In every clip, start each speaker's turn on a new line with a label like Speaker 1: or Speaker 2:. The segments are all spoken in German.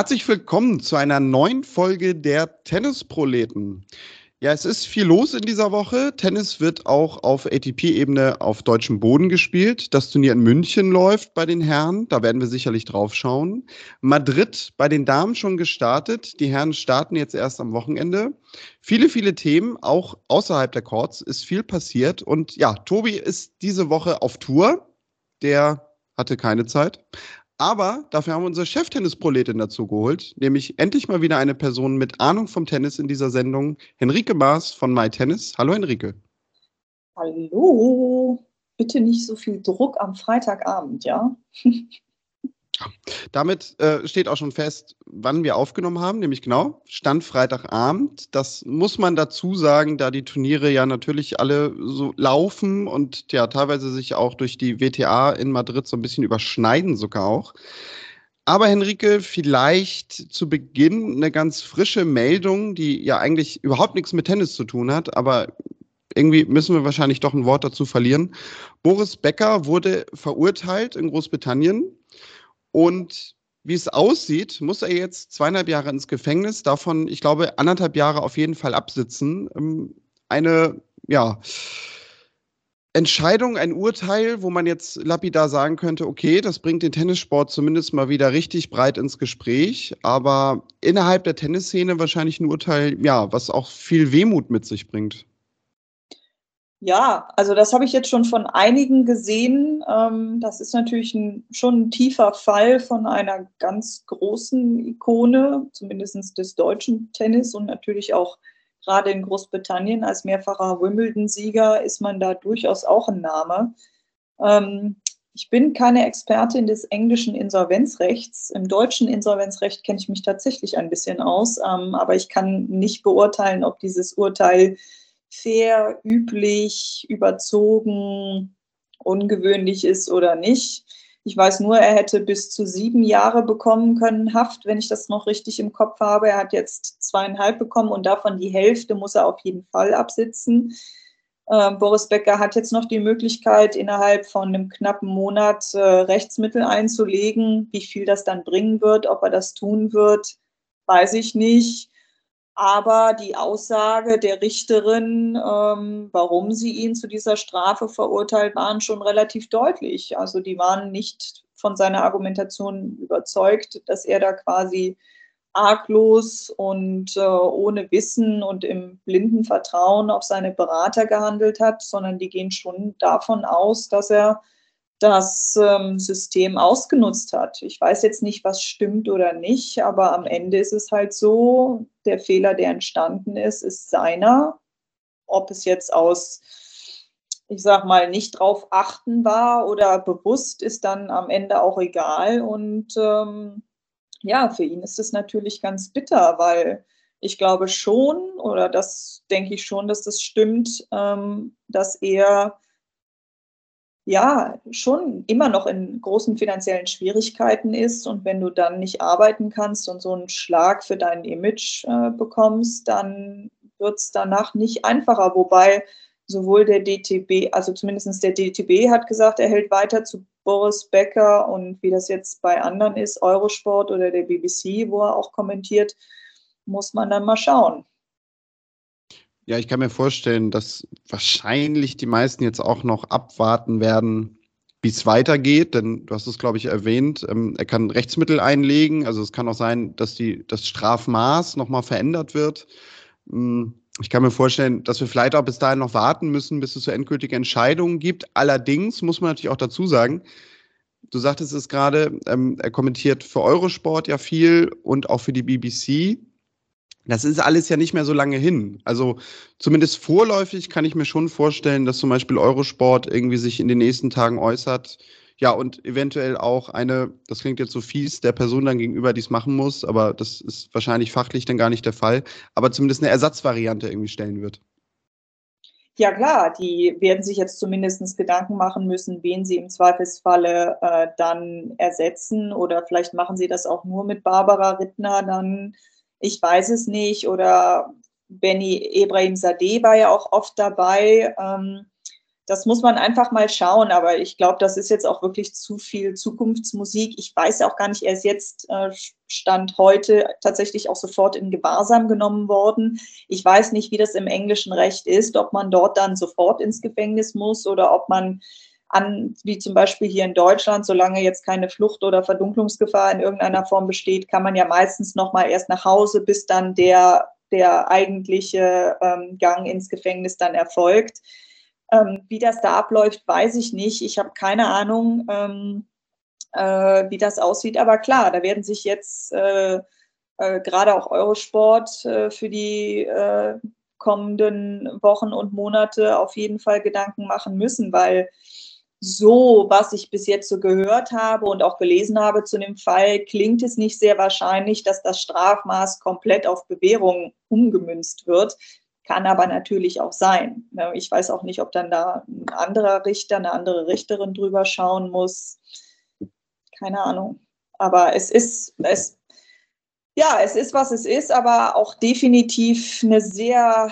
Speaker 1: Herzlich willkommen zu einer neuen Folge der Tennisproleten. Ja, es ist viel los in dieser Woche. Tennis wird auch auf ATP-Ebene auf deutschem Boden gespielt. Das Turnier in München läuft bei den Herren. Da werden wir sicherlich drauf schauen. Madrid bei den Damen schon gestartet. Die Herren starten jetzt erst am Wochenende. Viele, viele Themen, auch außerhalb der Courts, ist viel passiert. Und ja, Tobi ist diese Woche auf Tour. Der hatte keine Zeit. Aber dafür haben wir unsere Cheftennisproletin dazu geholt, nämlich endlich mal wieder eine Person mit Ahnung vom Tennis in dieser Sendung, Henrike Maas von MyTennis. Hallo Henrike.
Speaker 2: Hallo. Bitte nicht so viel Druck am Freitagabend, ja?
Speaker 1: Damit äh, steht auch schon fest, wann wir aufgenommen haben, nämlich genau, Stand Freitagabend. Das muss man dazu sagen, da die Turniere ja natürlich alle so laufen und ja teilweise sich auch durch die WTA in Madrid so ein bisschen überschneiden sogar auch. Aber Henrike, vielleicht zu Beginn eine ganz frische Meldung, die ja eigentlich überhaupt nichts mit Tennis zu tun hat, aber irgendwie müssen wir wahrscheinlich doch ein Wort dazu verlieren. Boris Becker wurde verurteilt in Großbritannien und wie es aussieht, muss er jetzt zweieinhalb Jahre ins Gefängnis, davon, ich glaube, anderthalb Jahre auf jeden Fall absitzen. Ähm, eine, ja, Entscheidung, ein Urteil, wo man jetzt lapidar sagen könnte, okay, das bringt den Tennissport zumindest mal wieder richtig breit ins Gespräch, aber innerhalb der Tennisszene wahrscheinlich ein Urteil, ja, was auch viel Wehmut mit sich bringt.
Speaker 2: Ja, also das habe ich jetzt schon von einigen gesehen. Ähm, das ist natürlich ein, schon ein tiefer Fall von einer ganz großen Ikone, zumindest des deutschen Tennis und natürlich auch gerade in Großbritannien als mehrfacher Wimbledon-Sieger ist man da durchaus auch ein Name. Ähm, ich bin keine Expertin des englischen Insolvenzrechts. Im deutschen Insolvenzrecht kenne ich mich tatsächlich ein bisschen aus, ähm, aber ich kann nicht beurteilen, ob dieses Urteil fair, üblich, überzogen, ungewöhnlich ist oder nicht. Ich weiß nur, er hätte bis zu sieben Jahre bekommen können, Haft, wenn ich das noch richtig im Kopf habe. Er hat jetzt zweieinhalb bekommen und davon die Hälfte muss er auf jeden Fall absitzen. Äh, Boris Becker hat jetzt noch die Möglichkeit, innerhalb von einem knappen Monat äh, Rechtsmittel einzulegen. Wie viel das dann bringen wird, ob er das tun wird, weiß ich nicht. Aber die Aussage der Richterin, ähm, warum sie ihn zu dieser Strafe verurteilt, waren schon relativ deutlich. Also die waren nicht von seiner Argumentation überzeugt, dass er da quasi arglos und äh, ohne Wissen und im blinden Vertrauen auf seine Berater gehandelt hat, sondern die gehen schon davon aus, dass er das ähm, System ausgenutzt hat. Ich weiß jetzt nicht, was stimmt oder nicht, aber am Ende ist es halt so, der Fehler, der entstanden ist, ist seiner. Ob es jetzt aus, ich sag mal, nicht drauf achten war oder bewusst, ist dann am Ende auch egal. Und ähm, ja, für ihn ist es natürlich ganz bitter, weil ich glaube schon, oder das denke ich schon, dass das stimmt, ähm, dass er ja schon immer noch in großen finanziellen Schwierigkeiten ist und wenn du dann nicht arbeiten kannst und so einen Schlag für dein Image äh, bekommst, dann wird es danach nicht einfacher. Wobei sowohl der DTB, also zumindest der DTB hat gesagt, er hält weiter zu Boris Becker und wie das jetzt bei anderen ist, Eurosport oder der BBC, wo er auch kommentiert, muss man dann mal schauen.
Speaker 1: Ja, ich kann mir vorstellen, dass wahrscheinlich die meisten jetzt auch noch abwarten werden, wie es weitergeht, denn du hast es, glaube ich, erwähnt, ähm, er kann Rechtsmittel einlegen. Also es kann auch sein, dass die, das Strafmaß nochmal verändert wird. Hm, ich kann mir vorstellen, dass wir vielleicht auch bis dahin noch warten müssen, bis es so endgültige Entscheidungen gibt. Allerdings muss man natürlich auch dazu sagen, du sagtest es gerade, ähm, er kommentiert für Eurosport ja viel und auch für die BBC. Das ist alles ja nicht mehr so lange hin. Also zumindest vorläufig kann ich mir schon vorstellen, dass zum Beispiel Eurosport irgendwie sich in den nächsten Tagen äußert. Ja, und eventuell auch eine, das klingt jetzt so fies, der Person dann gegenüber dies machen muss, aber das ist wahrscheinlich fachlich dann gar nicht der Fall, aber zumindest eine Ersatzvariante irgendwie stellen wird.
Speaker 2: Ja klar, die werden sich jetzt zumindest Gedanken machen müssen, wen sie im Zweifelsfalle äh, dann ersetzen oder vielleicht machen sie das auch nur mit Barbara Rittner dann ich weiß es nicht. Oder Benny Ebrahim Sadeh war ja auch oft dabei. Ähm, das muss man einfach mal schauen. Aber ich glaube, das ist jetzt auch wirklich zu viel Zukunftsmusik. Ich weiß auch gar nicht, er ist jetzt äh, Stand heute tatsächlich auch sofort in Gewahrsam genommen worden. Ich weiß nicht, wie das im englischen Recht ist, ob man dort dann sofort ins Gefängnis muss oder ob man an, wie zum Beispiel hier in Deutschland, solange jetzt keine Flucht oder Verdunklungsgefahr in irgendeiner Form besteht, kann man ja meistens noch mal erst nach Hause, bis dann der, der eigentliche ähm, Gang ins Gefängnis dann erfolgt. Ähm, wie das da abläuft, weiß ich nicht. Ich habe keine Ahnung, ähm, äh, wie das aussieht. Aber klar, da werden sich jetzt äh, äh, gerade auch Eurosport äh, für die äh, kommenden Wochen und Monate auf jeden Fall Gedanken machen müssen, weil so, was ich bis jetzt so gehört habe und auch gelesen habe zu dem Fall, klingt es nicht sehr wahrscheinlich, dass das Strafmaß komplett auf Bewährung umgemünzt wird. Kann aber natürlich auch sein. Ne, ich weiß auch nicht, ob dann da ein anderer Richter, eine andere Richterin drüber schauen muss. Keine Ahnung. Aber es ist, es, ja, es ist, was es ist, aber auch definitiv eine sehr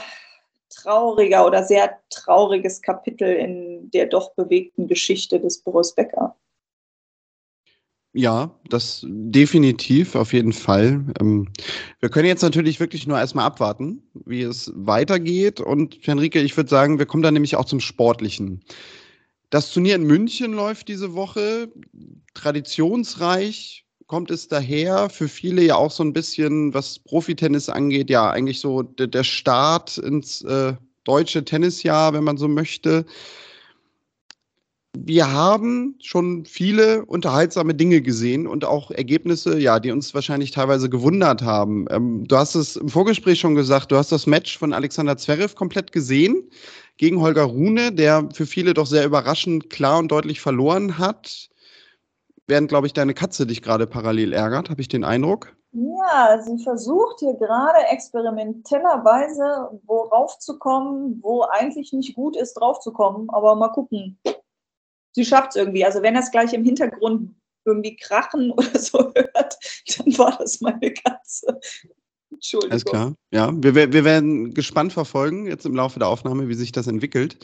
Speaker 2: trauriger oder sehr trauriges Kapitel in der doch bewegten Geschichte des Boris Becker.
Speaker 1: Ja, das definitiv, auf jeden Fall. Ähm, wir können jetzt natürlich wirklich nur erstmal abwarten, wie es weitergeht. Und Henrike, ich würde sagen, wir kommen dann nämlich auch zum Sportlichen. Das Turnier in München läuft diese Woche, traditionsreich kommt es daher, für viele ja auch so ein bisschen, was Profitennis angeht, ja, eigentlich so der, Start ins äh, deutsche Tennisjahr, wenn man so möchte wir haben schon viele unterhaltsame Dinge gesehen und auch Ergebnisse, ja, die uns wahrscheinlich teilweise gewundert haben. Ähm, du hast es im Vorgespräch schon gesagt, du hast das Match von Alexander Zverev komplett gesehen gegen Holger Rune, der für viele doch sehr überraschend klar und deutlich verloren hat. Während, glaube ich, deine Katze dich gerade parallel ärgert, habe ich den Eindruck.
Speaker 2: Ja, sie versucht hier gerade experimentellerweise wo raufzukommen, wo eigentlich nicht gut ist, draufzukommen. Aber mal gucken sie schafft es irgendwie. Also wenn das gleich im Hintergrund irgendwie krachen oder so hört, dann war das meine Katze.
Speaker 1: Entschuldigung. Alles klar. Ja, wir, wir werden gespannt verfolgen jetzt im Laufe der Aufnahme, wie sich das entwickelt.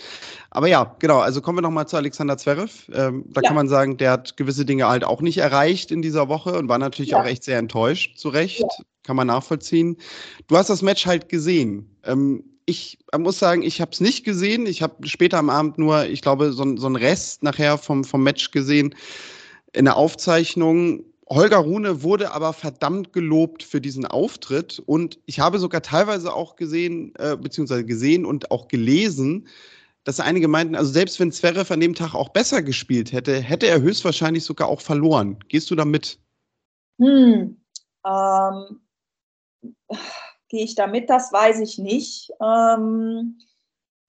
Speaker 1: Aber ja, genau. Also kommen wir nochmal zu Alexander Zverev. Ähm, da ja. kann man sagen, der hat gewisse Dinge halt auch nicht erreicht in dieser Woche und war natürlich ja. auch echt sehr enttäuscht. Zu Recht. Ja. Kann man nachvollziehen. Du hast das Match halt gesehen. Ähm, ich muss sagen, ich habe es nicht gesehen. Ich habe später am Abend nur, ich glaube, so, so einen Rest nachher vom, vom Match gesehen in der Aufzeichnung. Holger Rune wurde aber verdammt gelobt für diesen Auftritt und ich habe sogar teilweise auch gesehen, äh, beziehungsweise gesehen und auch gelesen, dass einige meinten, also selbst wenn Zverev an dem Tag auch besser gespielt hätte, hätte er höchstwahrscheinlich sogar auch verloren. Gehst du da mit?
Speaker 2: Hm, ähm, gehe ich da mit? Das weiß ich nicht. Ähm,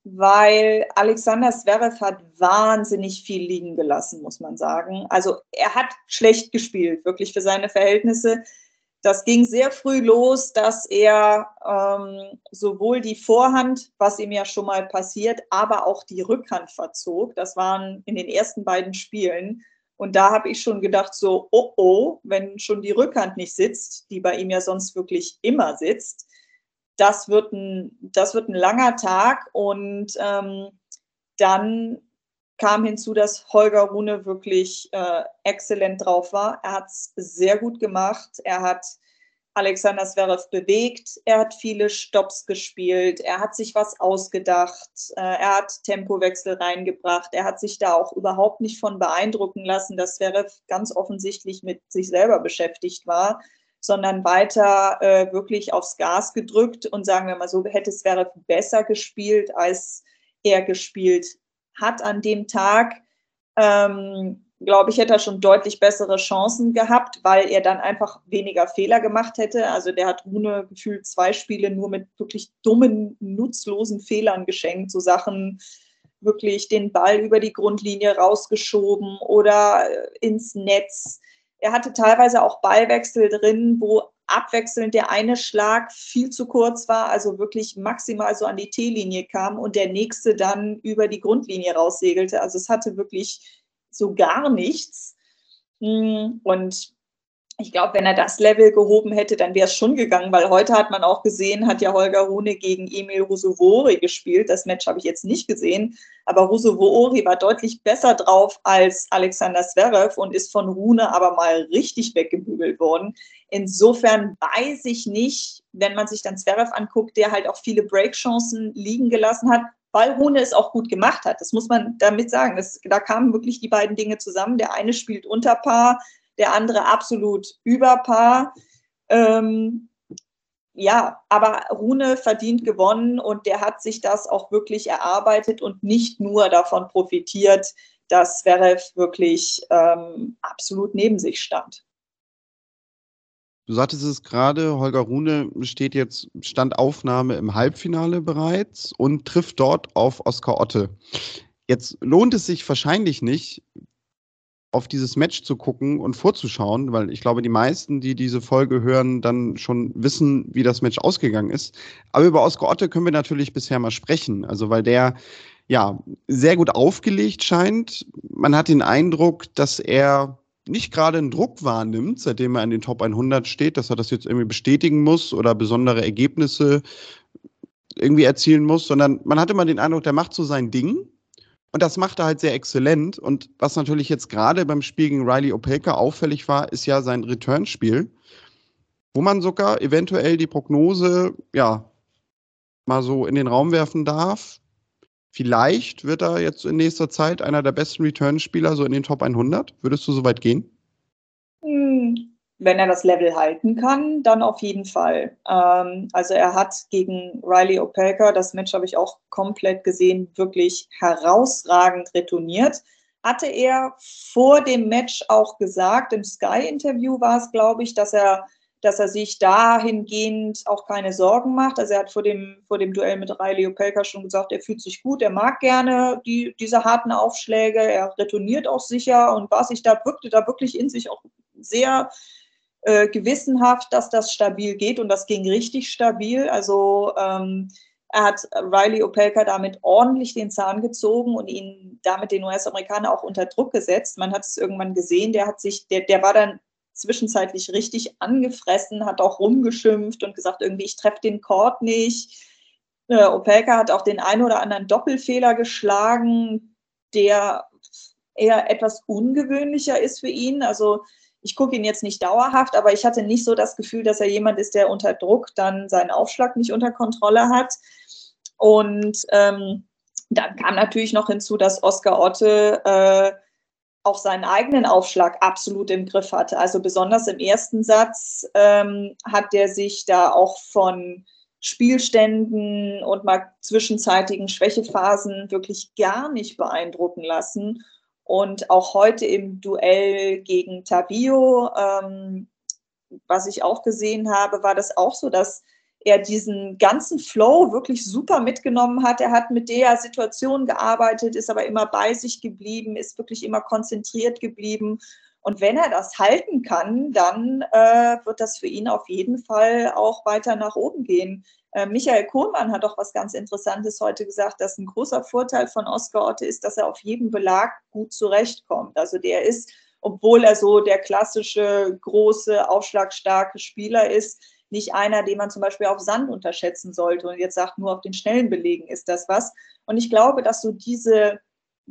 Speaker 2: weil Alexander Zverev hat wahnsinnig viel liegen gelassen, muss man sagen. Also er hat schlecht gespielt, wirklich für seine Verhältnisse. Das ging sehr früh los, dass er ähm, sowohl die Vorhand, was ihm ja schon mal passiert, aber auch die Rückhand verzog. Das waren in den ersten beiden Spielen. Und da habe ich schon gedacht, so, oh oh, wenn schon die Rückhand nicht sitzt, die bei ihm ja sonst wirklich immer sitzt, das wird ein, das wird ein langer Tag. Und ähm, dann kam hinzu, dass Holger Rune wirklich äh, exzellent drauf war. Er hat es sehr gut gemacht. Er hat Alexander Zverev bewegt. Er hat viele Stops gespielt. Er hat sich was ausgedacht. Äh, er hat Tempowechsel reingebracht. Er hat sich da auch überhaupt nicht von beeindrucken lassen, dass Zverev ganz offensichtlich mit sich selber beschäftigt war sondern weiter äh, wirklich aufs Gas gedrückt und sagen wir mal so, hätte es wäre besser gespielt, als er gespielt hat an dem Tag. Ähm, glaube ich, hätte er schon deutlich bessere Chancen gehabt, weil er dann einfach weniger Fehler gemacht hätte. Also der hat Rune gefühlt zwei Spiele nur mit wirklich dummen, nutzlosen Fehlern geschenkt, so Sachen wirklich den Ball über die Grundlinie rausgeschoben oder äh, ins Netz. Er hatte teilweise auch Ballwechsel drin, wo abwechselnd der eine Schlag viel zu kurz war, also wirklich maximal so an die T-Linie kam und der nächste dann über die Grundlinie raussegelte. Also es hatte wirklich so gar nichts. Hm, und ich glaube, wenn er das Level gehoben hätte, dann wäre es schon gegangen, weil heute hat man auch gesehen, hat ja Holger Rune gegen Emil Rusovori gespielt. Das Match habe ich jetzt nicht gesehen, aber Rusovori war deutlich besser drauf als Alexander Zverev und ist von Rune aber mal richtig weggebügelt worden. Insofern weiß ich nicht, wenn man sich dann Zverev anguckt, der halt auch viele Breakchancen liegen gelassen hat, weil Rune es auch gut gemacht hat. Das muss man damit sagen. Das, da kamen wirklich die beiden Dinge zusammen. Der eine spielt unter Paar, der andere absolut über Paar. Ähm, ja, aber Rune verdient gewonnen und der hat sich das auch wirklich erarbeitet und nicht nur davon profitiert, dass Zverev wirklich ähm, absolut neben sich stand.
Speaker 1: Du sagtest es gerade, Holger Rune steht jetzt Standaufnahme im Halbfinale bereits und trifft dort auf Oskar Otte. Jetzt lohnt es sich wahrscheinlich nicht, auf dieses Match zu gucken und vorzuschauen, weil ich glaube, die meisten, die diese Folge hören, dann schon wissen, wie das Match ausgegangen ist. Aber über Oskar Otte können wir natürlich bisher mal sprechen. Also, weil der ja sehr gut aufgelegt scheint. Man hat den Eindruck, dass er nicht gerade einen Druck wahrnimmt, seitdem er in den Top 100 steht, dass er das jetzt irgendwie bestätigen muss oder besondere Ergebnisse irgendwie erzielen muss, sondern man hat immer den Eindruck, der macht so sein Ding und das macht er halt sehr exzellent. Und was natürlich jetzt gerade beim Spiel gegen Riley Opelka auffällig war, ist ja sein Return-Spiel, wo man sogar eventuell die Prognose, ja, mal so in den Raum werfen darf. Vielleicht wird er jetzt in nächster Zeit einer der besten Return-Spieler so in den Top 100. Würdest du so weit gehen?
Speaker 2: Wenn er das Level halten kann, dann auf jeden Fall. Ähm, also er hat gegen Riley Opelka, das Match habe ich auch komplett gesehen, wirklich herausragend retourniert. Hatte er vor dem Match auch gesagt, im Sky-Interview war es, glaube ich, dass er, dass er sich dahingehend auch keine Sorgen macht. Also er hat vor dem, vor dem Duell mit Riley Opelka schon gesagt, er fühlt sich gut, er mag gerne die, diese harten Aufschläge, er retourniert auch sicher und war sich da, wirkte da wirklich in sich auch sehr äh, gewissenhaft, dass das stabil geht und das ging richtig stabil. Also ähm, er hat Riley Opelka damit ordentlich den Zahn gezogen und ihn damit den US-Amerikaner auch unter Druck gesetzt. Man hat es irgendwann gesehen, der hat sich, der, der war dann zwischenzeitlich richtig angefressen, hat auch rumgeschimpft und gesagt, irgendwie, ich treffe den Court nicht. Äh, Opelka hat auch den einen oder anderen Doppelfehler geschlagen, der eher etwas ungewöhnlicher ist für ihn. Also ich gucke ihn jetzt nicht dauerhaft, aber ich hatte nicht so das Gefühl, dass er jemand ist, der unter Druck dann seinen Aufschlag nicht unter Kontrolle hat. Und ähm, dann kam natürlich noch hinzu, dass Oskar Otte äh, auch seinen eigenen Aufschlag absolut im Griff hatte. Also besonders im ersten Satz ähm, hat er sich da auch von Spielständen und mal zwischenzeitigen Schwächephasen wirklich gar nicht beeindrucken lassen. Und auch heute im Duell gegen Tabio, ähm, was ich auch gesehen habe, war das auch so, dass er diesen ganzen Flow wirklich super mitgenommen hat. Er hat mit der Situation gearbeitet, ist aber immer bei sich geblieben, ist wirklich immer konzentriert geblieben. Und wenn er das halten kann, dann äh, wird das für ihn auf jeden Fall auch weiter nach oben gehen. Äh, Michael Kohlmann hat auch was ganz Interessantes heute gesagt, dass ein großer Vorteil von Oskar Otte ist, dass er auf jedem Belag gut zurechtkommt. Also der ist, obwohl er so der klassische, große, aufschlagstarke Spieler ist, nicht einer, den man zum Beispiel auf Sand unterschätzen sollte und jetzt sagt, nur auf den schnellen Belegen ist das was. Und ich glaube, dass so diese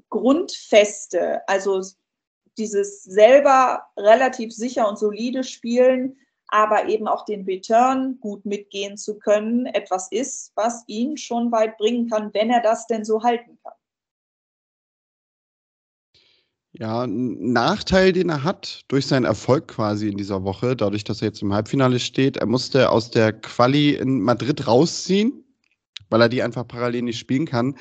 Speaker 2: Grundfeste, also dieses selber relativ sicher und solide Spielen, aber eben auch den Return gut mitgehen zu können, etwas ist, was ihn schon weit bringen kann, wenn er das denn so halten kann.
Speaker 1: Ja, ein Nachteil, den er hat durch seinen Erfolg quasi in dieser Woche, dadurch, dass er jetzt im Halbfinale steht, er musste aus der Quali in Madrid rausziehen, weil er die einfach parallel nicht spielen kann.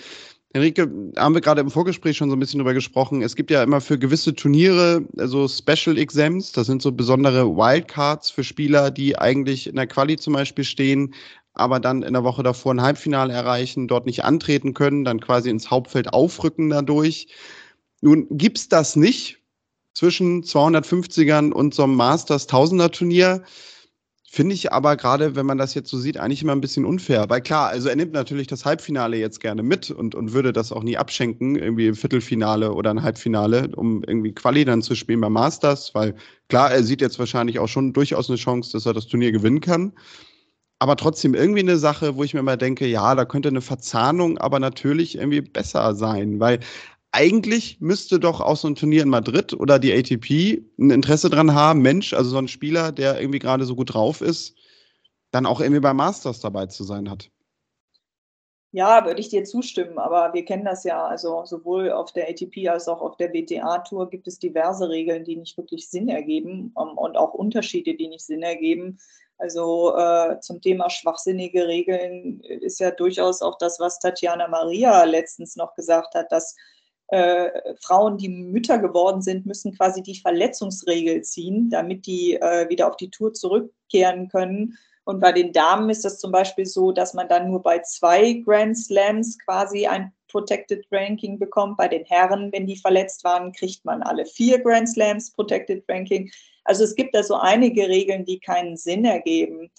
Speaker 1: Henrike, haben wir gerade im Vorgespräch schon so ein bisschen drüber gesprochen. Es gibt ja immer für gewisse Turniere so Special Exams. Das sind so besondere Wildcards für Spieler, die eigentlich in der Quali zum Beispiel stehen, aber dann in der Woche davor ein Halbfinale erreichen, dort nicht antreten können, dann quasi ins Hauptfeld aufrücken dadurch. Nun gibt's das nicht zwischen 250ern und so einem Masters Tausender Turnier. Finde ich aber gerade, wenn man das jetzt so sieht, eigentlich immer ein bisschen unfair. Weil klar, also er nimmt natürlich das Halbfinale jetzt gerne mit und, und würde das auch nie abschenken, irgendwie im Viertelfinale oder ein Halbfinale, um irgendwie Quali dann zu spielen beim Masters, weil klar, er sieht jetzt wahrscheinlich auch schon durchaus eine Chance, dass er das Turnier gewinnen kann. Aber trotzdem irgendwie eine Sache, wo ich mir immer denke, ja, da könnte eine Verzahnung aber natürlich irgendwie besser sein, weil eigentlich müsste doch auch so ein Turnier in Madrid oder die ATP ein Interesse dran haben, Mensch, also so ein Spieler, der irgendwie gerade so gut drauf ist, dann auch irgendwie beim Masters dabei zu sein hat.
Speaker 2: Ja, würde ich dir zustimmen, aber wir kennen das ja, also sowohl auf der ATP als auch auf der WTA-Tour gibt es diverse Regeln, die nicht wirklich Sinn ergeben um, ähm, und auch Unterschiede, die nicht Sinn ergeben. Also äh, zum Thema schwachsinnige Regeln ist ja durchaus auch das, was Tatjana Maria letztens noch gesagt hat, dass äh, Frauen, die Mütter geworden sind, müssen quasi die Verletzungsregel ziehen, damit die äh, wieder auf die Tour zurückkehren können. Und bei den Damen ist das zum Beispiel so, dass man dann nur bei zwei Grand Slams quasi ein Protected Ranking bekommt. Bei den Herren, wenn die verletzt waren, kriegt man alle vier Grand Slams Protected Ranking. Also es gibt da so einige Regeln, die keinen Sinn ergeben.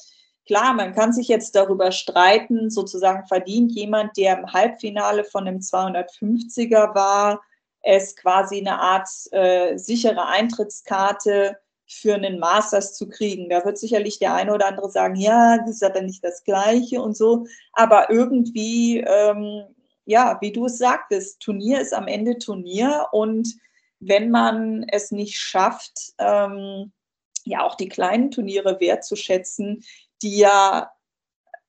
Speaker 2: Klar, man kann sich jetzt darüber streiten, sozusagen verdient jemand, der im Halbfinale von einem 250er war, es quasi eine Art äh, sichere Eintrittskarte für einen Masters zu kriegen. Da wird sicherlich der eine oder andere sagen, ja, das ist aber nicht das Gleiche und so. Aber irgendwie, ähm, ja, wie du es sagtest, Turnier ist am Ende Turnier und wenn man es nicht schafft, ähm, ja auch die kleinen Turniere wertzuschätzen, die ja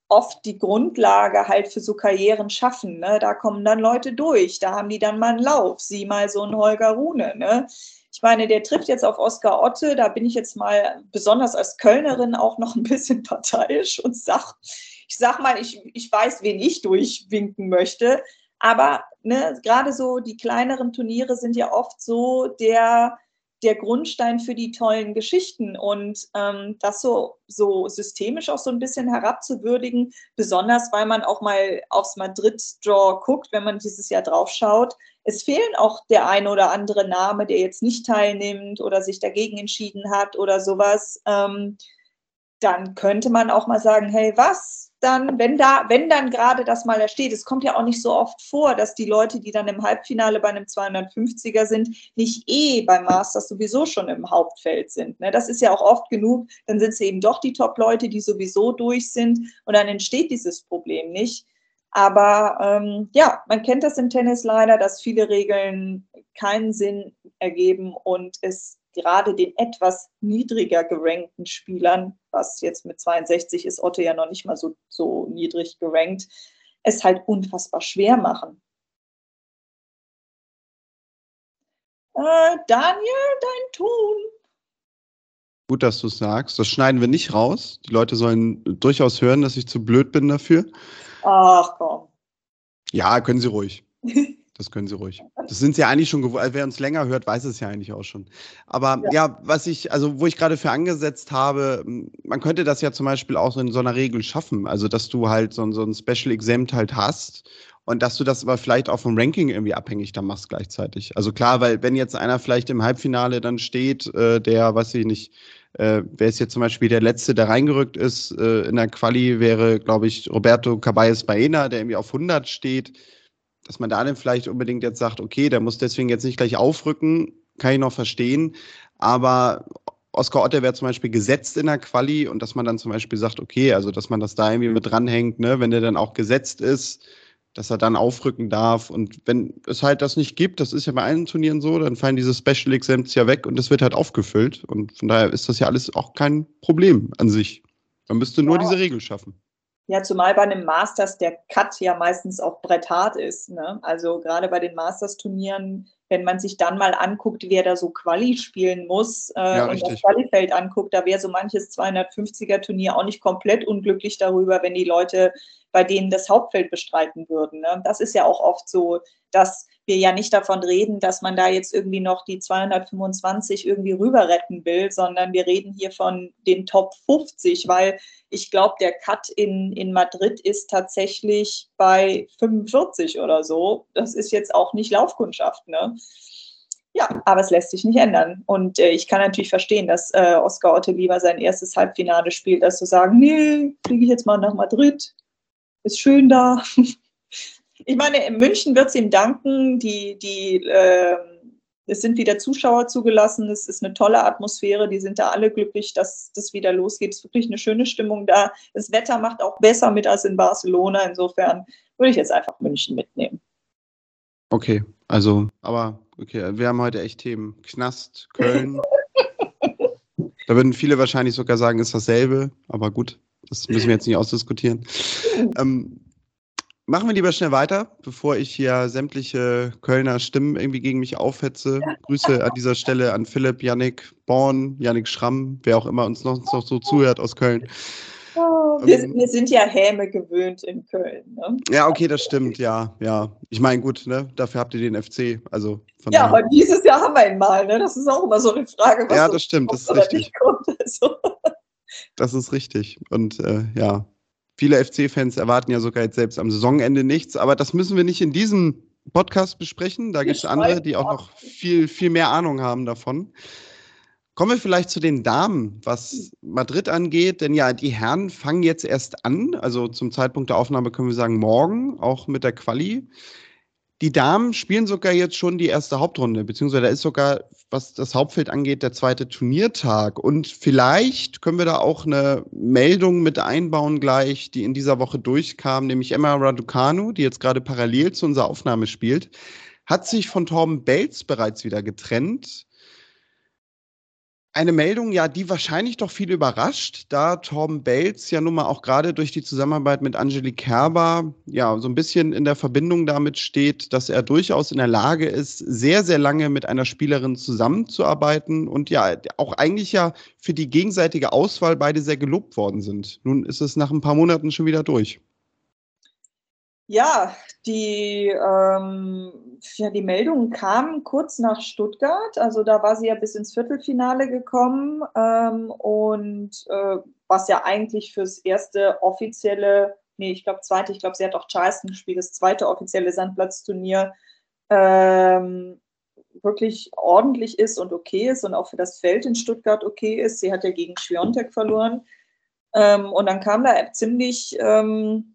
Speaker 2: oft die Grundlage halt für so Karrieren schaffen. Ne? Da kommen dann Leute durch, da haben die dann mal einen Lauf, sieh mal so einen Holger Rune. Ne? Ich meine, der trifft jetzt auf Oskar Otte, da bin ich jetzt mal besonders als Kölnerin auch noch ein bisschen parteiisch und sag, ich sag mal, ich, ich weiß, wen ich durchwinken möchte. Aber ne, gerade so die kleineren Turniere sind ja oft so der, der Grundstein für die tollen Geschichten und ähm, das so, so systemisch auch so ein bisschen herabzuwürdigen, besonders weil man auch mal aufs Madrid-Draw guckt, wenn man dieses Jahr drauf schaut. Es fehlen auch der ein oder andere Name, der jetzt nicht teilnimmt oder sich dagegen entschieden hat oder sowas. Ähm, dann könnte man auch mal sagen, hey, was? Dann, wenn da, wenn dann gerade das mal da steht, es kommt ja auch nicht so oft vor, dass die Leute, die dann im Halbfinale bei einem 250er sind, nicht eh beim Masters sowieso schon im Hauptfeld sind. Ne? Das ist ja auch oft genug, dann sind es eben doch die Top-Leute, die sowieso durch sind und dann entsteht dieses Problem nicht. Aber ähm, ja, man kennt das im Tennis leider, dass viele Regeln keinen Sinn ergeben und es gerade den etwas niedriger gerankten Spielern, was jetzt mit 62 ist Otto ja noch nicht mal so, so niedrig gerankt, es halt unfassbar schwer machen. Äh, Daniel, dein Ton.
Speaker 1: Gut, dass du es sagst. Das schneiden wir nicht raus. Die Leute sollen durchaus hören, dass ich zu blöd bin dafür.
Speaker 2: Ach komm.
Speaker 1: Ja, können sie ruhig. Das können Sie ruhig. Das sind Sie ja eigentlich schon gewohnt. Wer uns länger hört, weiß es ja eigentlich auch schon. Aber ja. ja, was ich, also wo ich gerade für angesetzt habe, man könnte das ja zum Beispiel auch so in so einer Regel schaffen. Also, dass du halt so, so ein Special Exempt halt hast und dass du das aber vielleicht auch vom Ranking irgendwie abhängig dann machst gleichzeitig. Also klar, weil wenn jetzt einer vielleicht im Halbfinale dann steht, äh, der, weiß ich nicht, äh, wer ist jetzt zum Beispiel der Letzte, der reingerückt ist äh, in der Quali, wäre, glaube ich, Roberto Caballes Baena, der irgendwie auf 100 steht dass man da dann vielleicht unbedingt jetzt sagt, okay, der muss deswegen jetzt nicht gleich aufrücken, kann ich noch verstehen. Aber Oskar Otte wäre zum Beispiel gesetzt in der Quali und dass man dann zum Beispiel sagt, okay, also dass man das da irgendwie mit dranhängt, ne, wenn der dann auch gesetzt ist, dass er dann aufrücken darf. Und wenn es halt das nicht gibt, das ist ja bei allen Turnieren so, dann fallen diese Special Exempts ja weg und das wird halt aufgefüllt. Und von daher ist das ja alles auch kein Problem an sich. Man müsste nur ja. diese Regel schaffen.
Speaker 2: Ja, zumal bei einem Masters der Cut ja meistens auch bretthart ist. Ne? Also gerade bei den Masters-Turnieren, wenn man sich dann mal anguckt, wer da so Quali spielen muss äh, ja, und richtig. das Qualifeld anguckt, da wäre so manches 250er-Turnier auch nicht komplett unglücklich darüber, wenn die Leute bei denen das Hauptfeld bestreiten würden. Ne? Das ist ja auch oft so, dass wir ja nicht davon reden, dass man da jetzt irgendwie noch die 225 irgendwie rüber retten will, sondern wir reden hier von den Top 50, weil ich glaube, der Cut in, in Madrid ist tatsächlich bei 45 oder so. Das ist jetzt auch nicht Laufkundschaft. Ne? Ja, aber es lässt sich nicht ändern. Und äh, ich kann natürlich verstehen, dass äh, Oskar Otte lieber sein erstes Halbfinale spielt, als zu sagen, nee, fliege ich jetzt mal nach Madrid. Ist schön da. ich meine, in München wird es ihm danken. Die, die, äh, es sind wieder Zuschauer zugelassen. Es ist eine tolle Atmosphäre. Die sind da alle glücklich, dass das wieder losgeht. Es ist wirklich eine schöne Stimmung da. Das Wetter macht auch besser mit als in Barcelona. Insofern würde ich jetzt einfach München mitnehmen.
Speaker 1: Okay, also, aber okay, wir haben heute echt Themen. Knast, Köln. da würden viele wahrscheinlich sogar sagen, ist dasselbe, aber gut, das müssen wir jetzt nicht ausdiskutieren. Ähm, machen wir lieber schnell weiter, bevor ich hier sämtliche Kölner Stimmen irgendwie gegen mich aufhetze. Grüße an dieser Stelle an Philipp, Yannick Born, Yannick Schramm, wer auch immer uns noch, noch so zuhört aus Köln.
Speaker 2: Oh, wir, ähm, wir, sind ja Häme gewöhnt in Köln. Ne?
Speaker 1: Ja, okay, das stimmt, ja, ja. Ich meine, gut, ne, dafür habt ihr den FC. Also
Speaker 2: ja, aber dieses Jahr haben wir ihn mal, ne? Das ist auch immer so eine Frage,
Speaker 1: was Ja, das stimmt, das ist richtig. Also. Das ist richtig. Und äh, ja, viele FC-Fans erwarten ja sogar jetzt selbst am Saisonende nichts, aber das müssen wir nicht in diesem Podcast besprechen. Da gibt es andere, die auch noch viel, viel mehr Ahnung haben davon. Kommen wir vielleicht zu den Damen, was Madrid angeht, denn ja, die Herren fangen jetzt erst an, also zum Zeitpunkt der Aufnahme können wir sagen morgen, auch mit der Quali. Die Damen spielen sogar jetzt schon die erste Hauptrunde, beziehungsweise da ist sogar, was das Hauptfeld angeht, der zweite Turniertag. Und vielleicht können wir da auch eine Meldung mit einbauen gleich, die in dieser Woche durchkam, nämlich Emma Raducanu, die jetzt gerade parallel zu unserer Aufnahme spielt, hat sich von Torben Belz bereits wieder getrennt eine Meldung, ja, die wahrscheinlich doch viel überrascht, da Torben Belz ja nun mal auch gerade durch die Zusammenarbeit mit Angelique Kerber ja so ein bisschen in der Verbindung damit steht, dass er durchaus in der Lage ist, sehr, sehr lange mit einer Spielerin zusammenzuarbeiten und ja auch eigentlich ja für die gegenseitige Auswahl beide sehr gelobt worden sind. Nun ist es nach ein paar Monaten schon wieder durch.
Speaker 2: Ja, die, ähm, ja, die Meldungen kamen kurz nach Stuttgart. Also da war sie ja bis ins Viertelfinale gekommen. Ähm, und äh, was ja eigentlich fürs erste offizielle, nee, ich glaube zweite, ich glaube, sie hat auch Charleston gespielt, das zweite offizielle Sandplatzturnier, ähm, wirklich ordentlich ist und okay ist und auch für das Feld in Stuttgart okay ist. Sie hat ja gegen Schwiontek verloren. Ähm, und dann kam da ziemlich ähm,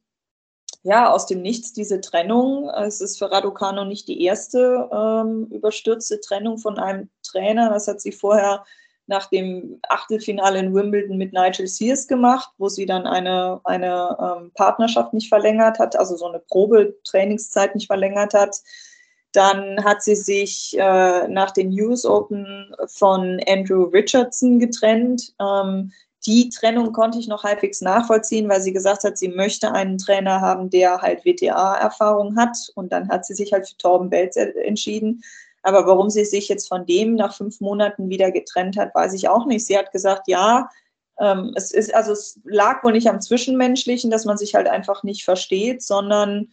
Speaker 2: ja, aus dem Nichts diese Trennung. Es ist für Raducano nicht die erste ähm, überstürzte Trennung von einem Trainer. Das hat sie vorher nach dem Achtelfinale in Wimbledon mit Nigel Sears gemacht, wo sie dann eine, eine ähm, Partnerschaft nicht verlängert hat, also so eine Probetrainingszeit nicht verlängert hat. Dann hat sie sich äh, nach den News Open von Andrew Richardson getrennt. Ähm, die Trennung konnte ich noch halbwegs nachvollziehen, weil sie gesagt hat, sie möchte einen Trainer haben, der halt WTA-Erfahrung hat. Und dann hat sie sich halt für Torben Belz entschieden. Aber warum sie sich jetzt von dem nach fünf Monaten wieder getrennt hat, weiß ich auch nicht. Sie hat gesagt, ja, ähm, es ist, also es lag wohl nicht am Zwischenmenschlichen, dass man sich halt einfach nicht versteht, sondern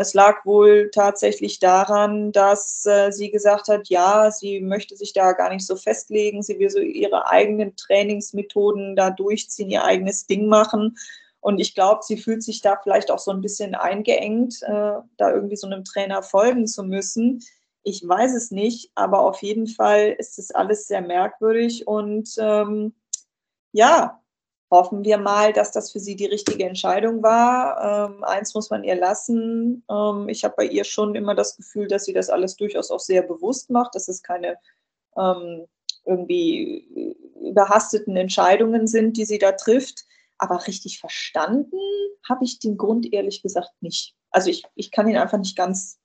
Speaker 2: es lag wohl tatsächlich daran, dass äh, sie gesagt hat, ja, sie möchte sich da gar nicht so festlegen, sie will so ihre eigenen Trainingsmethoden da durchziehen, ihr eigenes Ding machen. Und ich glaube, sie fühlt sich da vielleicht auch so ein bisschen eingeengt, äh, da irgendwie so einem Trainer folgen zu müssen. Ich weiß es nicht, aber auf jeden Fall ist es alles sehr merkwürdig und ähm, ja, hoffen wir mal, dass das für sie die richtige Entscheidung war. Ähm, eins muss man ihr lassen. Ähm, ich habe bei ihr schon immer das Gefühl, dass sie das alles durchaus auch sehr bewusst macht, dass es keine ähm, irgendwie überhasteten Entscheidungen sind, die sie da trifft. Aber richtig verstanden habe ich den Grund ehrlich gesagt nicht. Also ich, ich kann ihn einfach nicht ganz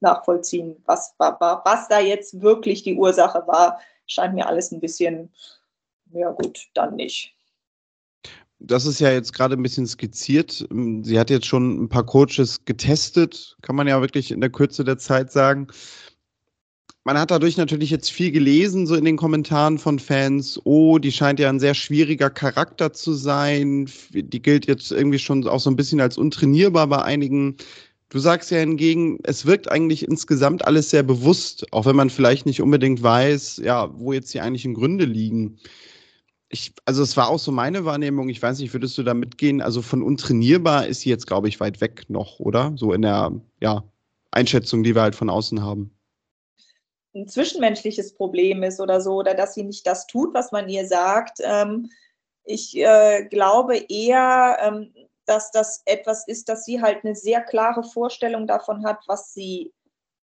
Speaker 2: nachvollziehen, was, was da jetzt wirklich die Ursache war. Scheint mir alles ein bisschen, ja gut, dann nicht
Speaker 1: das ist ja jetzt gerade ein bisschen skizziert. Ähm, sie hat jetzt schon ein paar Coaches getestet, kann man ja wirklich in der Kürze der Zeit sagen. Man hat dadurch natürlich jetzt viel gelesen, so in den Kommentaren von Fans. Oh, die scheint ja ein sehr schwieriger Charakter zu sein. Die gilt jetzt irgendwie schon auch so ein bisschen als untrainierbar bei einigen. Du sagst ja hingegen, es wirkt eigentlich insgesamt alles sehr bewusst, auch wenn man vielleicht nicht unbedingt weiß, ja, wo jetzt die eigentlichen Gründe liegen ich, also es war auch so meine Wahrnehmung, ich weiß nicht, würdest du da mitgehen? Also von untrainierbar ist sie jetzt, glaube ich, weit weg noch, oder? So in der ja, Einschätzung, die wir halt von außen haben.
Speaker 2: ein zwischenmenschliches Problem ist oder so, oder dass sie nicht das tut, was man ihr sagt. Ähm, ich äh, glaube eher, ähm, dass das etwas ist, dass sie halt eine sehr klare Vorstellung davon hat, was sie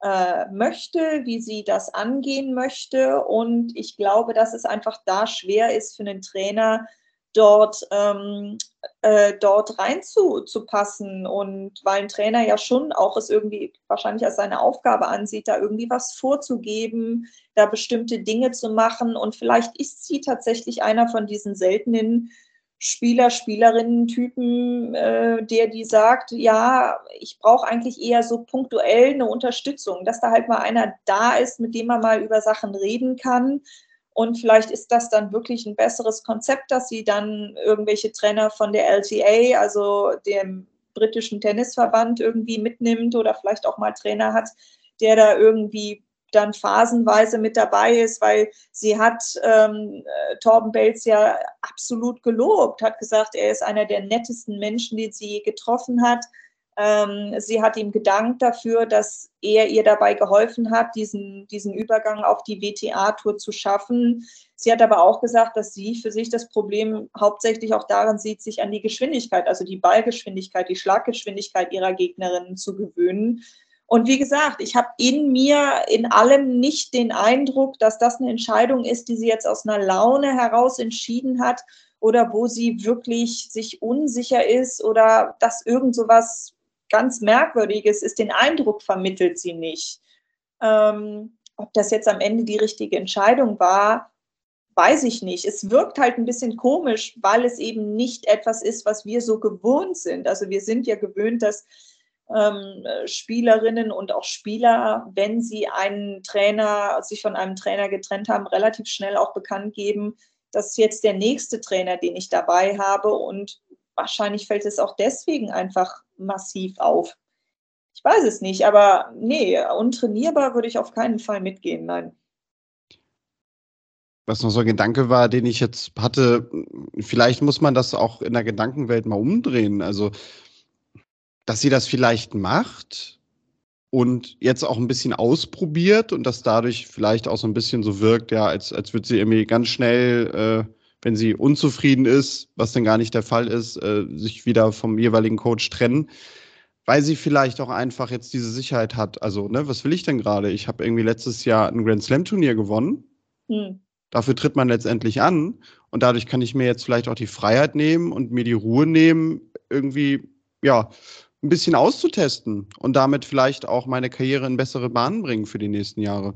Speaker 2: äh, möchte, wie sie das angehen möchte. Und ich glaube, dass es einfach da schwer ist für einen Trainer, dort, ähm, äh, dort reinzupassen. Und weil ein Trainer ja schon auch es irgendwie wahrscheinlich als seine Aufgabe ansieht, da irgendwie was vorzugeben, da bestimmte Dinge zu machen. Und vielleicht ist sie tatsächlich einer von diesen seltenen Spieler, Spielerinnen-Typen, äh, der die sagt, ja, ich brauche eigentlich eher so punktuell eine Unterstützung, dass da halt mal einer da ist, mit dem man mal über Sachen reden kann. Und vielleicht ist das dann wirklich ein besseres Konzept, dass sie dann irgendwelche Trainer von der LTA, also dem britischen Tennisverband, irgendwie mitnimmt oder vielleicht auch mal Trainer hat, der da irgendwie dann phasenweise mit dabei ist, weil sie hat ähm, äh, Torben Belz ja absolut gelobt, hat gesagt, er ist einer der nettesten Menschen, die sie getroffen hat. Ähm, sie hat ihm gedankt dafür, dass er ihr dabei geholfen hat, diesen, diesen Übergang auf die WTA-Tour zu schaffen. Sie hat aber auch gesagt, dass sie für sich das Problem hauptsächlich auch darin sieht, sich an die Geschwindigkeit, also die Ballgeschwindigkeit, die Schlaggeschwindigkeit ihrer Gegnerinnen zu gewöhnen. Und wie gesagt, ich habe in mir in allem nicht den Eindruck, dass das eine Entscheidung ist, die sie jetzt aus einer Laune heraus entschieden hat oder wo sie wirklich sich unsicher ist oder dass irgend so was ganz Merkwürdiges ist. Den Eindruck vermittelt sie nicht. Ähm, ob das jetzt am Ende die richtige Entscheidung war, weiß ich nicht. Es wirkt halt ein bisschen komisch, weil es eben nicht etwas ist, was wir so gewohnt sind. Also wir sind ja gewöhnt, dass ähm, Spielerinnen und auch Spieler, wenn sie einen Trainer, sich von einem Trainer getrennt haben, relativ schnell auch bekannt geben, das ist jetzt der nächste Trainer, den ich dabei habe. Und wahrscheinlich fällt es auch deswegen einfach massiv auf. Ich weiß es nicht, aber nee, untrainierbar würde ich auf keinen Fall mitgehen, nein.
Speaker 1: Was noch so ein Gedanke war, den ich jetzt hatte, vielleicht muss man das auch in der Gedankenwelt mal umdrehen. Also dass sie das vielleicht macht und jetzt auch ein bisschen ausprobiert und das dadurch vielleicht auch so ein bisschen so wirkt, ja, als, als würde sie irgendwie ganz schnell, äh, wenn sie unzufrieden ist, was denn gar nicht der Fall ist, äh, sich wieder vom jeweiligen Coach trennen, weil sie vielleicht auch einfach jetzt diese Sicherheit hat. Also, ne, was will ich denn gerade? Ich habe irgendwie letztes Jahr ein Grand Slam Turnier gewonnen. Hm. Dafür tritt man letztendlich an und dadurch kann ich mir jetzt vielleicht auch die Freiheit nehmen und mir die Ruhe nehmen, irgendwie, ja, ein bisschen auszutesten und damit vielleicht auch meine Karriere in bessere Bahnen bringen für die nächsten Jahre.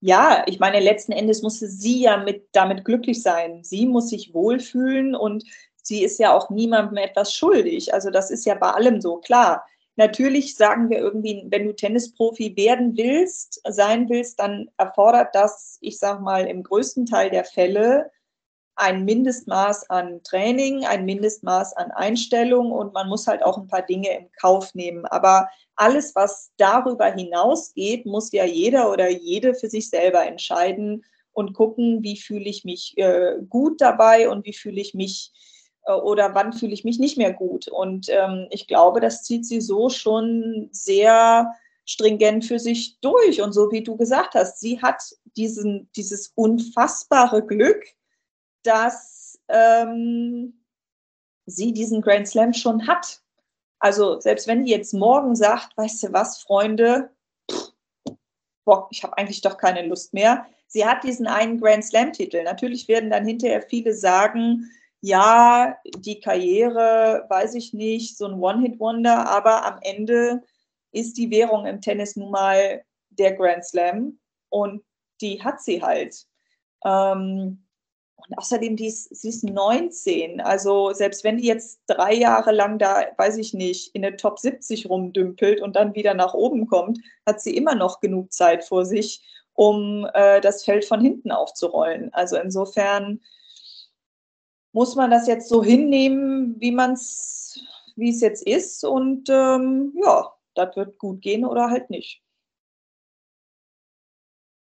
Speaker 2: Ja, ich meine, letzten Endes musste sie ja mit, damit glücklich sein. Sie muss sich wohlfühlen und sie ist ja auch niemandem etwas schuldig. Also das ist ja bei allem so, klar. Natürlich sagen wir irgendwie, wenn du Tennisprofi werden willst, sein willst, dann erfordert das, ich sag mal, im größten Teil der Fälle ein Mindestmaß an Training, ein Mindestmaß an Einstellung und man muss halt auch ein paar Dinge im Kauf nehmen. Aber alles, was darüber hinausgeht, muss ja jeder oder jede für sich selber entscheiden und gucken, wie fühle ich mich äh, gut dabei und wie fühle ich mich äh, oder wann fühle ich mich nicht mehr gut. Und ähm, ich glaube, das zieht sie so schon sehr stringent für sich durch. Und so wie du gesagt hast, sie hat diesen, dieses unfassbare Glück, dass ähm, sie diesen Grand Slam schon hat. Also selbst wenn die jetzt morgen sagt, weißt du was, Freunde, boah, ich habe eigentlich doch keine Lust mehr. Sie hat diesen einen Grand Slam-Titel. Natürlich werden dann hinterher viele sagen, ja, die Karriere, weiß ich nicht, so ein One-Hit-Wonder, aber am Ende ist die Währung im Tennis nun mal der Grand Slam und die hat sie halt. Ähm, und außerdem, die ist, sie ist 19. Also selbst wenn die jetzt drei Jahre lang da, weiß ich nicht, in der Top 70 rumdümpelt und dann wieder nach oben kommt, hat sie immer noch genug Zeit vor sich, um äh, das Feld von hinten aufzurollen. Also insofern muss man das jetzt so hinnehmen, wie man es, wie es jetzt ist. Und ähm, ja, das wird gut gehen oder halt nicht.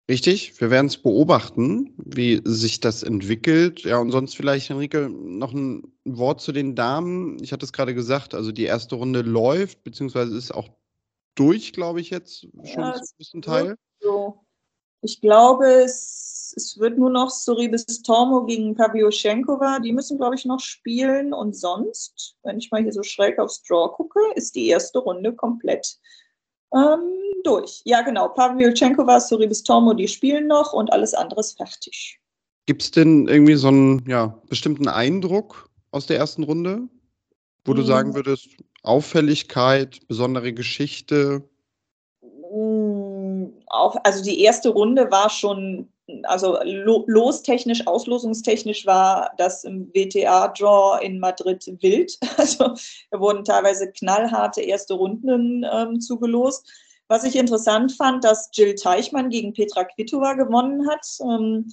Speaker 1: Richtig, wir werden es beobachten, wie sich das entwickelt. Ja, und sonst vielleicht, Henrike, noch ein Wort zu den Damen. Ich hatte es gerade gesagt, also die erste Runde läuft, beziehungsweise ist auch durch, glaube ich, jetzt schon ja, zum größten Teil.
Speaker 2: So. Ich glaube, es, es wird nur noch Soribis Tormo gegen Pavioschenkova. Die müssen, glaube ich, noch spielen. Und sonst, wenn ich mal hier so schräg aufs Draw gucke, ist die erste Runde komplett ähm, durch. Ja, genau. Pavioschenkova, Soribis Tormo, die spielen noch und alles andere ist fertig.
Speaker 1: Gibt es denn irgendwie so einen ja, bestimmten Eindruck aus der ersten Runde, wo hm. du sagen würdest, Auffälligkeit, besondere Geschichte?
Speaker 2: auch, also die erste Runde war schon, also lo lostechnisch, auslosungstechnisch war das im WTA-Draw in Madrid wild. Also da wurden teilweise knallharte erste Runden ähm, zugelost. Was ich interessant fand, dass Jill Teichmann gegen Petra Kvitova gewonnen hat. Ähm,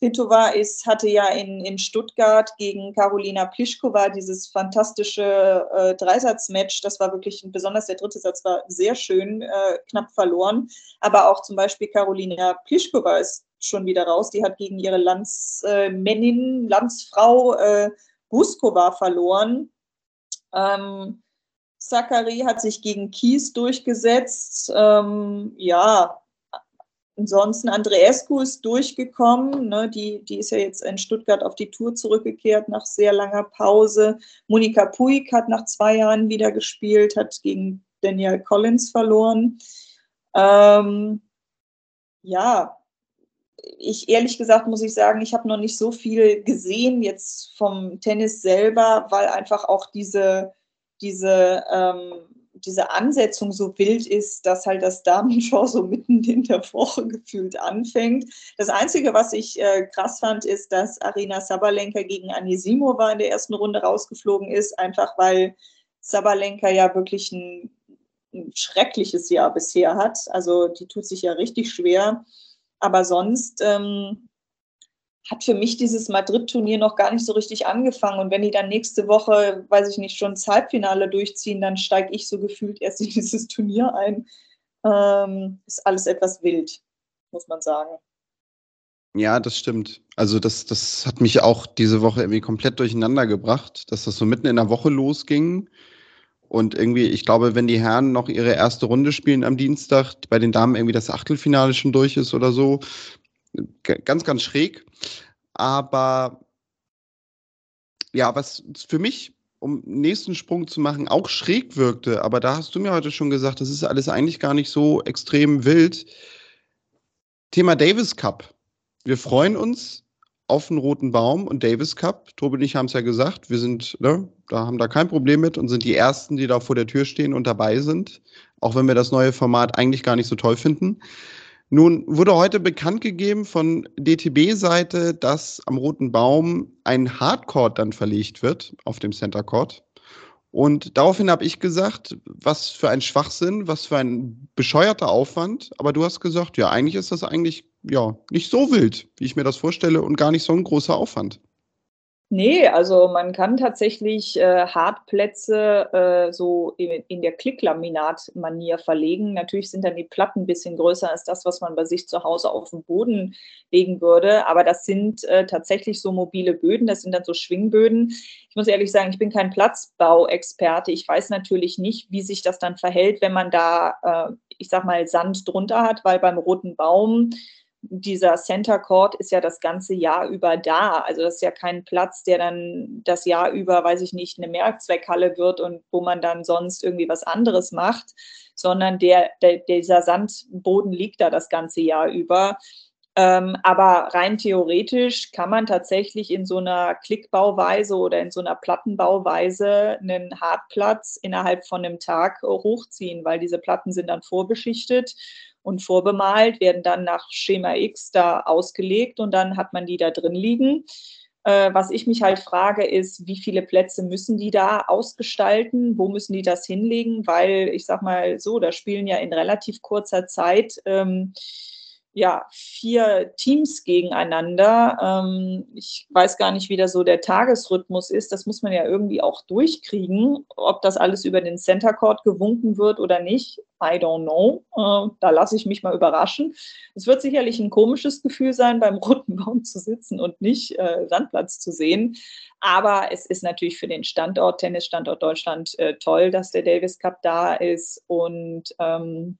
Speaker 2: Kvitova ist, hatte ja in, in Stuttgart gegen Karolina Pliskova dieses fantastische äh, Dreisatzmatch. Das war wirklich, besonders der dritte Satz war sehr schön, äh, knapp verloren. Aber auch zum Beispiel Karolina Pliskova ist schon wieder raus. Die hat gegen ihre Landsmännin, Landsfrau äh, Buskova verloren. Ähm, Zachary hat sich gegen Kies durchgesetzt. Ähm, ja, Ansonsten Andreescu ist durchgekommen. Ne? Die, die ist ja jetzt in Stuttgart auf die Tour zurückgekehrt nach sehr langer Pause. Monika Puig hat nach zwei Jahren wieder gespielt, hat gegen Danielle Collins verloren. Ähm, ja, ich ehrlich gesagt muss ich sagen, ich habe noch nicht so viel gesehen jetzt vom Tennis selber, weil einfach auch diese, diese ähm, diese Ansetzung so wild ist, dass halt das Damenshow so mitten in der Woche gefühlt anfängt. Das Einzige, was ich äh, krass fand, ist, dass Arina Sabalenka gegen Anisimova in der ersten Runde rausgeflogen ist, einfach weil Sabalenka ja wirklich ein, ein schreckliches Jahr bisher hat. Also die tut sich ja richtig schwer. Aber sonst ähm, hat für mich dieses Madrid-Turnier noch gar nicht so richtig angefangen. Und wenn die dann nächste Woche, weiß ich nicht, schon das Halbfinale durchziehen, dann steige ich so gefühlt erst in dieses Turnier ein. Ähm, ist alles etwas wild, muss man sagen.
Speaker 1: Ja, das stimmt. Also das, das hat mich auch diese Woche irgendwie komplett durcheinander gebracht, dass das so mitten in der Woche losging. Und irgendwie, ich glaube, wenn die Herren noch ihre erste Runde spielen am Dienstag, bei den Damen irgendwie das Achtelfinale schon durch ist oder so, ganz, ganz schräg. Aber ja, was für mich, um nächsten Sprung zu machen, auch schräg wirkte, aber da hast du mir heute schon gesagt, das ist alles eigentlich gar nicht so extrem wild. Thema Davis Cup. Wir freuen uns auf den roten Baum und Davis Cup. Tobi und ich haben es ja gesagt, wir sind, ne, da haben da kein Problem mit und sind die Ersten, die da vor der Tür stehen und dabei sind, auch wenn wir das neue Format eigentlich gar nicht so toll finden. Nun wurde heute bekannt gegeben von DTB-Seite, dass am Roten Baum ein Hardcourt dann verlegt wird auf dem Center Court. Und daraufhin habe ich gesagt, was für ein Schwachsinn, was für ein bescheuerter Aufwand. Aber du hast gesagt, ja, eigentlich ist das eigentlich ja nicht so wild, wie ich mir das vorstelle und gar nicht so ein großer Aufwand.
Speaker 2: Nee, also man kann tatsächlich äh, Hartplätze äh, so in, in der Klicklaminat-Manier verlegen. Natürlich sind dann die Platten ein bisschen größer als das, was man bei sich zu Hause auf den Boden legen würde. Aber das sind äh, tatsächlich so mobile Böden, das sind dann so Schwingböden. Ich muss ehrlich sagen, ich bin kein Platzbauexperte. Ich weiß natürlich nicht, wie sich das dann verhält, wenn man da, äh, ich sag mal, Sand drunter hat, weil beim roten Baum dieser Center Court ist ja das ganze Jahr über da. Also das ist ja kein Platz, der dann das Jahr über, weiß ich nicht, eine Mehrzweckhalle wird und wo man dann sonst irgendwie was anderes macht, sondern der, der dieser Sandboden liegt da das ganze Jahr über. Ähm, aber rein theoretisch kann man tatsächlich in so einer Klickbauweise oder in so einer Plattenbauweise einen Hartplatz innerhalb von einem Tag hochziehen, weil diese Platten sind dann vorbeschichtet und vorbemalt, werden dann nach Schema X da ausgelegt und dann hat man die da drin liegen. Äh, was ich mich halt frage, ist, wie viele Plätze müssen die da ausgestalten? Wo müssen die das hinlegen? Weil ich sag mal so, da spielen ja in relativ kurzer Zeit ähm, ja, vier Teams gegeneinander. Ähm, ich weiß gar nicht, wie da so der Tagesrhythmus ist. Das muss man ja irgendwie auch durchkriegen. Ob das alles über den Center Court gewunken wird oder nicht, I don't know. Äh, da lasse ich mich mal überraschen. Es wird sicherlich ein komisches Gefühl sein, beim roten Baum zu sitzen und nicht äh, Sandplatz zu sehen. Aber es ist natürlich für den Standort, Tennisstandort Deutschland, äh, toll, dass der Davis Cup da ist und ähm,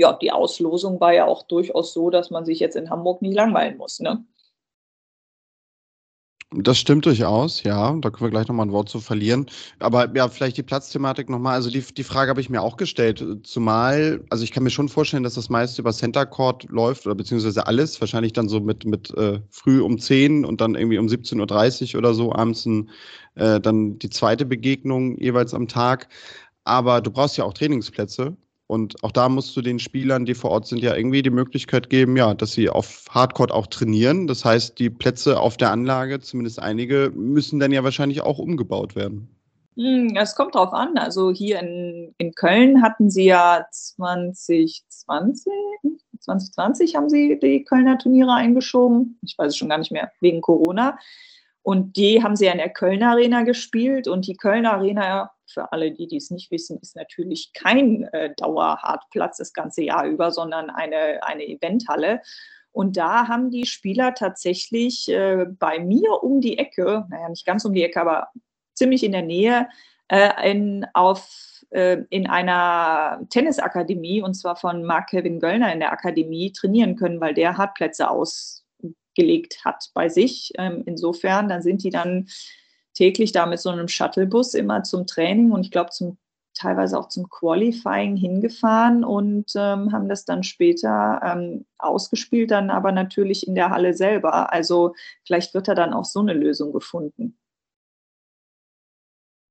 Speaker 2: ja, die Auslosung war ja auch durchaus so, dass man sich jetzt in Hamburg nicht langweilen muss. Ne?
Speaker 1: Das stimmt durchaus, ja. Da können wir gleich nochmal ein Wort zu verlieren. Aber ja, vielleicht die Platzthematik nochmal. Also die, die Frage habe ich mir auch gestellt. Zumal, also ich kann mir schon vorstellen, dass das meiste über Center Court läuft oder beziehungsweise alles. Wahrscheinlich dann so mit, mit äh, früh um 10 und dann irgendwie um 17.30 Uhr oder so abends äh, dann die zweite Begegnung jeweils am Tag. Aber du brauchst ja auch Trainingsplätze. Und auch da musst du den Spielern, die vor Ort sind, ja irgendwie die Möglichkeit geben, ja, dass sie auf Hardcore auch trainieren. Das heißt, die Plätze auf der Anlage, zumindest einige, müssen dann ja wahrscheinlich auch umgebaut werden.
Speaker 2: Hm, es kommt drauf an. Also hier in, in Köln hatten sie ja 2020, 2020 haben sie die Kölner Turniere eingeschoben. Ich weiß es schon gar nicht mehr, wegen Corona. Und die haben sie ja in der Kölner Arena gespielt. Und die Kölner Arena für alle, die dies nicht wissen, ist natürlich kein äh, Dauerhartplatz das ganze Jahr über, sondern eine, eine Eventhalle. Und da haben die Spieler tatsächlich äh, bei mir um die Ecke, naja, nicht ganz um die Ecke, aber ziemlich in der Nähe, äh, in, auf, äh, in einer Tennisakademie, und zwar von Marc-Kevin Göllner in der Akademie, trainieren können, weil der Hartplätze ausgelegt hat bei sich. Ähm, insofern, da sind die dann täglich da mit so einem Shuttlebus immer zum Training und ich glaube zum teilweise auch zum Qualifying hingefahren und ähm, haben das dann später ähm, ausgespielt, dann aber natürlich in der Halle selber. Also vielleicht wird da dann auch so eine Lösung gefunden.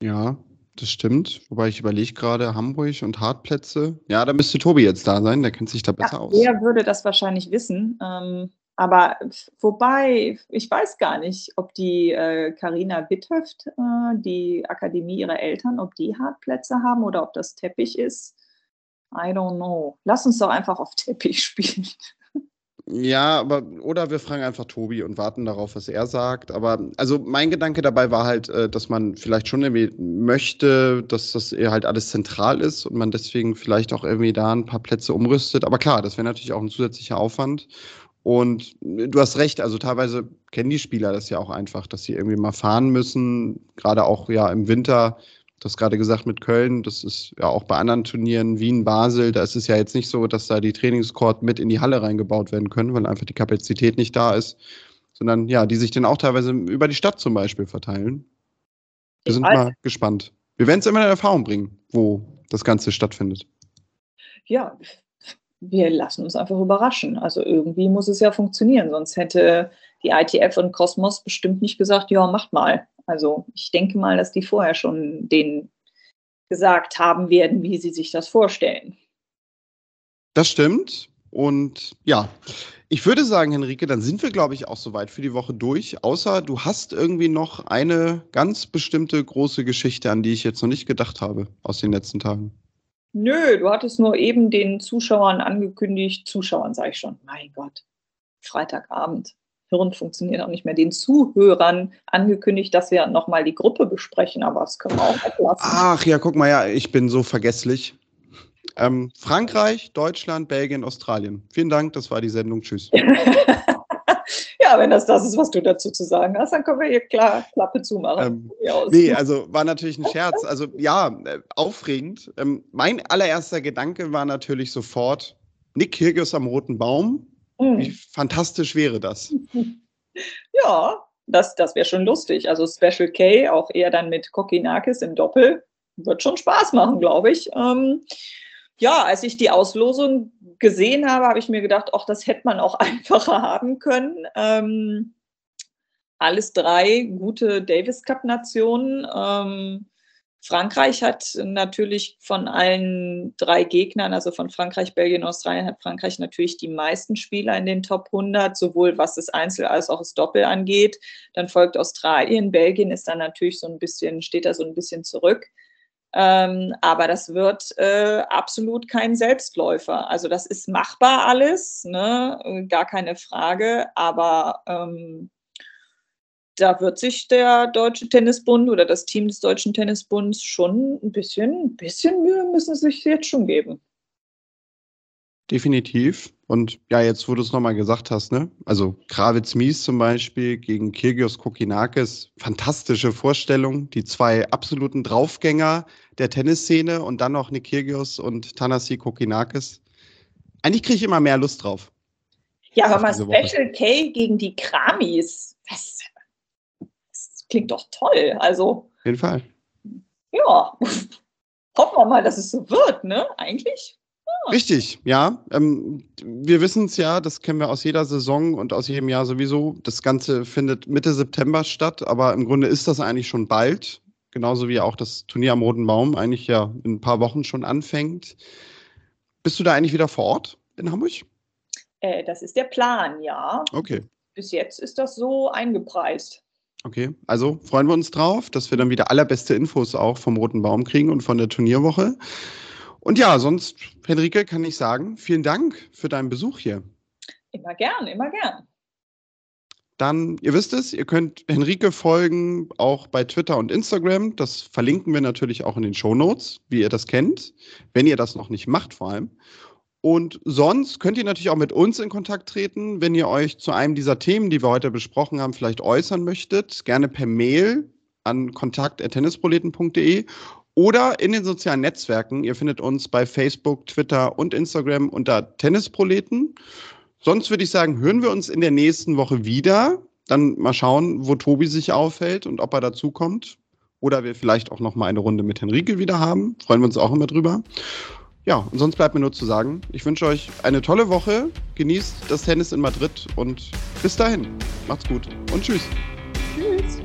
Speaker 1: Ja, das stimmt. Wobei ich überlege gerade Hamburg und Hartplätze. Ja, da müsste Tobi jetzt da sein, der kennt sich da besser ja, aus.
Speaker 2: Er würde das wahrscheinlich wissen. Ähm, aber wobei, ich weiß gar nicht, ob die Karina äh, Witthöft, äh, die Akademie ihrer Eltern, ob die Hartplätze haben oder ob das Teppich ist. I don't know. Lass uns doch einfach auf Teppich spielen.
Speaker 1: Ja, aber oder wir fragen einfach Tobi und warten darauf, was er sagt. Aber also mein Gedanke dabei war halt, äh, dass man vielleicht schon irgendwie möchte, dass das halt alles zentral ist und man deswegen vielleicht auch irgendwie da ein paar Plätze umrüstet. Aber klar, das wäre natürlich auch ein zusätzlicher Aufwand. Und du hast recht, also teilweise kennen die Spieler das ja auch einfach, dass sie irgendwie mal fahren müssen, gerade auch ja im Winter. Du hast gerade gesagt mit Köln, das ist ja auch bei anderen Turnieren, Wien, Basel, da ist es ja jetzt nicht so, dass da die Trainingscourt mit in die Halle reingebaut werden können, weil einfach die Kapazität nicht da ist, sondern ja, die sich dann auch teilweise über die Stadt zum Beispiel verteilen. Wir sind mal gespannt. Wir werden es immer in Erfahrung bringen, wo das Ganze stattfindet.
Speaker 2: Ja, wir lassen uns einfach überraschen. Also irgendwie muss es ja funktionieren, sonst hätte die ITF und Cosmos bestimmt nicht gesagt, ja, macht mal. Also ich denke mal, dass die vorher schon denen gesagt haben werden, wie sie sich das vorstellen.
Speaker 1: Das stimmt. Und ja, ich würde sagen, Henrike, dann sind wir, glaube ich, auch soweit für die Woche durch. Außer du hast irgendwie noch eine ganz bestimmte große Geschichte, an die ich jetzt noch nicht gedacht habe aus den letzten Tagen.
Speaker 2: Nö, du hattest nur eben den Zuschauern angekündigt, Zuschauern sage ich schon, mein Gott, Freitagabend, Hirn funktioniert auch nicht mehr, den Zuhörern angekündigt, dass wir nochmal die Gruppe besprechen, aber das können wir auch weglassen.
Speaker 1: Ach ja, guck mal, ja, ich bin so vergesslich. Ähm, Frankreich, Deutschland, Belgien, Australien. Vielen Dank, das war die Sendung. Tschüss.
Speaker 2: Ja, wenn das das ist, was du dazu zu sagen hast, dann können wir hier klar Klappe zumachen.
Speaker 1: Ähm, nee, also war natürlich ein Scherz. Also ja, äh, aufregend. Ähm, mein allererster Gedanke war natürlich sofort, Nick Hirges am roten Baum. Mhm. Wie fantastisch wäre das?
Speaker 2: Ja, das, das wäre schon lustig. Also Special K, auch eher dann mit Kokinakis im Doppel, wird schon Spaß machen, glaube ich. Ähm, ja, als ich die Auslosung gesehen habe, habe ich mir gedacht, ach, das hätte man auch einfacher haben können. Ähm, alles drei gute Davis Cup-Nationen. Ähm, Frankreich hat natürlich von allen drei Gegnern, also von Frankreich, Belgien, Australien, hat Frankreich natürlich die meisten Spieler in den Top 100, sowohl was das Einzel als auch das Doppel angeht. Dann folgt Australien, Belgien ist dann natürlich so ein bisschen, steht da so ein bisschen zurück. Ähm, aber das wird äh, absolut kein Selbstläufer. Also das ist machbar alles, ne? gar keine Frage. Aber ähm, da wird sich der Deutsche Tennisbund oder das Team des Deutschen Tennisbunds schon ein bisschen, ein bisschen Mühe müssen sie sich jetzt schon geben.
Speaker 1: Definitiv. Und ja, jetzt, wo du es nochmal gesagt hast, ne? Also Kravitz Mies zum Beispiel gegen Kirgios Kokinakis, fantastische Vorstellung. Die zwei absoluten Draufgänger der Tennisszene und dann noch Nick Kirgios und Tanasi Kokinakis. Eigentlich kriege ich immer mehr Lust drauf.
Speaker 2: Ja, aber mal Special K gegen die Kramis. Das, das klingt doch toll. Also.
Speaker 1: Auf jeden Fall.
Speaker 2: Ja. Hoffen wir mal, dass es so wird, ne? Eigentlich.
Speaker 1: Richtig, ja. Ähm, wir wissen es ja, das kennen wir aus jeder Saison und aus jedem Jahr sowieso. Das Ganze findet Mitte September statt, aber im Grunde ist das eigentlich schon bald. Genauso wie auch das Turnier am Roten Baum eigentlich ja in ein paar Wochen schon anfängt. Bist du da eigentlich wieder vor Ort in Hamburg?
Speaker 2: Äh, das ist der Plan, ja.
Speaker 1: Okay.
Speaker 2: Bis jetzt ist das so eingepreist.
Speaker 1: Okay, also freuen wir uns drauf, dass wir dann wieder allerbeste Infos auch vom Roten Baum kriegen und von der Turnierwoche. Und ja, sonst, Henrike, kann ich sagen, vielen Dank für deinen Besuch hier.
Speaker 2: Immer gern, immer gern.
Speaker 1: Dann, ihr wisst es, ihr könnt Henrike folgen, auch bei Twitter und Instagram. Das verlinken wir natürlich auch in den Show Notes, wie ihr das kennt, wenn ihr das noch nicht macht vor allem. Und sonst könnt ihr natürlich auch mit uns in Kontakt treten, wenn ihr euch zu einem dieser Themen, die wir heute besprochen haben, vielleicht äußern möchtet. Gerne per Mail an kontakt.tennisproleten.de oder in den sozialen Netzwerken. Ihr findet uns bei Facebook, Twitter und Instagram unter Tennisproleten. Sonst würde ich sagen, hören wir uns in der nächsten Woche wieder. Dann mal schauen, wo Tobi sich aufhält und ob er dazukommt. Oder wir vielleicht auch noch mal eine Runde mit Henrike wieder haben. Freuen wir uns auch immer drüber. Ja, und sonst bleibt mir nur zu sagen, ich wünsche euch eine tolle Woche. Genießt das Tennis in Madrid und bis dahin. Macht's gut und tschüss. Tschüss.